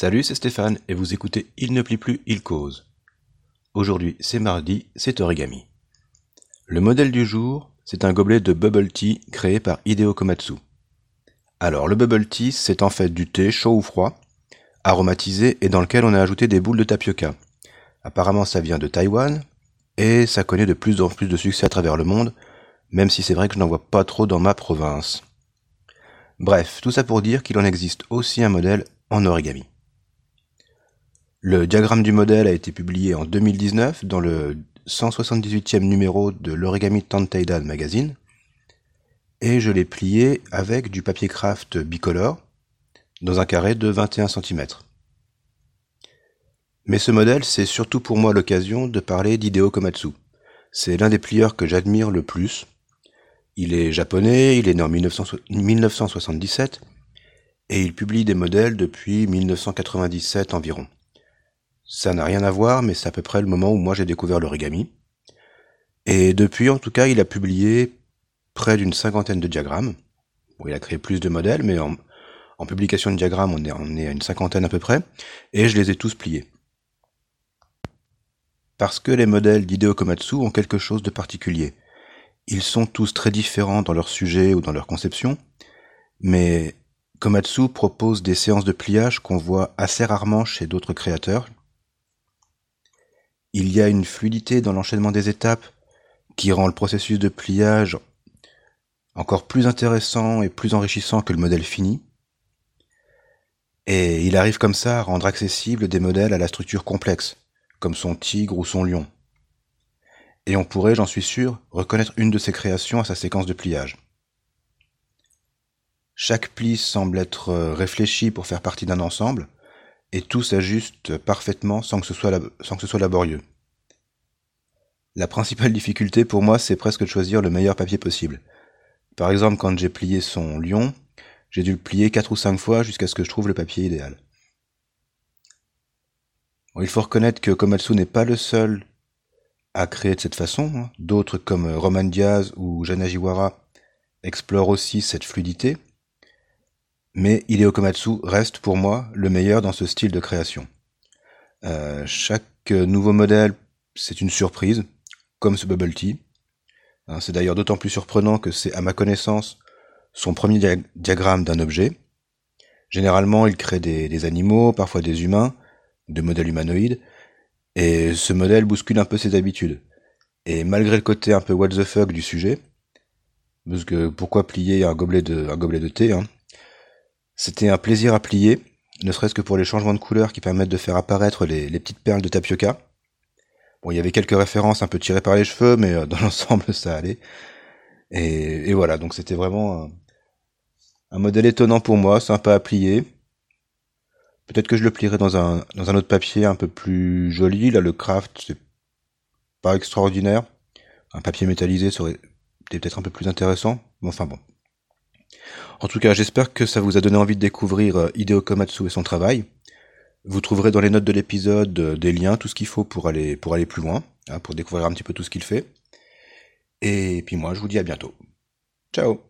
Salut, c'est Stéphane et vous écoutez Il ne plie plus, il cause. Aujourd'hui, c'est mardi, c'est origami. Le modèle du jour, c'est un gobelet de bubble tea créé par Hideo Komatsu. Alors, le bubble tea, c'est en fait du thé chaud ou froid, aromatisé et dans lequel on a ajouté des boules de tapioca. Apparemment, ça vient de Taïwan et ça connaît de plus en plus de succès à travers le monde, même si c'est vrai que je n'en vois pas trop dans ma province. Bref, tout ça pour dire qu'il en existe aussi un modèle en origami. Le diagramme du modèle a été publié en 2019 dans le 178e numéro de l'Origami Tanteidan Magazine et je l'ai plié avec du papier craft bicolore dans un carré de 21 cm. Mais ce modèle, c'est surtout pour moi l'occasion de parler d'Hideo Komatsu. C'est l'un des plieurs que j'admire le plus. Il est japonais, il est né en 1977 et il publie des modèles depuis 1997 environ. Ça n'a rien à voir, mais c'est à peu près le moment où moi j'ai découvert l'origami. Et depuis, en tout cas, il a publié près d'une cinquantaine de diagrammes. Bon, il a créé plus de modèles, mais en, publication de diagrammes, on est, à une cinquantaine à peu près, et je les ai tous pliés. Parce que les modèles d'Hideo Komatsu ont quelque chose de particulier. Ils sont tous très différents dans leur sujet ou dans leur conception, mais Komatsu propose des séances de pliage qu'on voit assez rarement chez d'autres créateurs, il y a une fluidité dans l'enchaînement des étapes qui rend le processus de pliage encore plus intéressant et plus enrichissant que le modèle fini. Et il arrive comme ça à rendre accessible des modèles à la structure complexe, comme son tigre ou son lion. Et on pourrait, j'en suis sûr, reconnaître une de ses créations à sa séquence de pliage. Chaque pli semble être réfléchi pour faire partie d'un ensemble, et tout s'ajuste parfaitement sans que, ce soit laborieux. La principale difficulté pour moi, c'est presque de choisir le meilleur papier possible. Par exemple, quand j'ai plié son lion, j'ai dû le plier 4 ou 5 fois jusqu'à ce que je trouve le papier idéal. il faut reconnaître que Komatsu n'est pas le seul à créer de cette façon. Hein. D'autres comme Roman Diaz ou Janajiwara explorent aussi cette fluidité mais Hideo Komatsu reste pour moi le meilleur dans ce style de création. Euh, chaque nouveau modèle, c'est une surprise, comme ce Bubble Tea. Hein, c'est d'ailleurs d'autant plus surprenant que c'est, à ma connaissance, son premier diagramme d'un objet. Généralement, il crée des, animaux, parfois des humains, de modèles humanoïdes, et ce modèle bouscule un peu ses habitudes. Et malgré le côté un peu what the fuck du sujet, parce que pourquoi plier un gobelet de, un gobelet de thé, hein, c'était un plaisir à plier, ne serait-ce que pour les changements de couleurs qui permettent de faire apparaître les, petites perles de tapioca. Bon, il y avait quelques références un peu tirées par les cheveux, mais euh, dans l'ensemble, ça allait. Et, voilà, donc c'était vraiment un, modèle étonnant pour moi, sympa à plier. Peut-être que je le plierai dans un, dans un autre papier un peu plus joli. Là, le craft, c'est pas extraordinaire. Un papier métallisé serait peut-être un peu plus intéressant. enfin bon. En tout cas, j'espère que ça vous a donné envie de découvrir euh, Hideo Komatsu et son travail. Vous trouverez dans les notes de l'épisode euh, des liens, tout ce qu'il faut pour aller, pour aller plus loin, hein, pour découvrir un petit peu tout ce qu'il fait. Et puis moi, je vous dis à bientôt. Ciao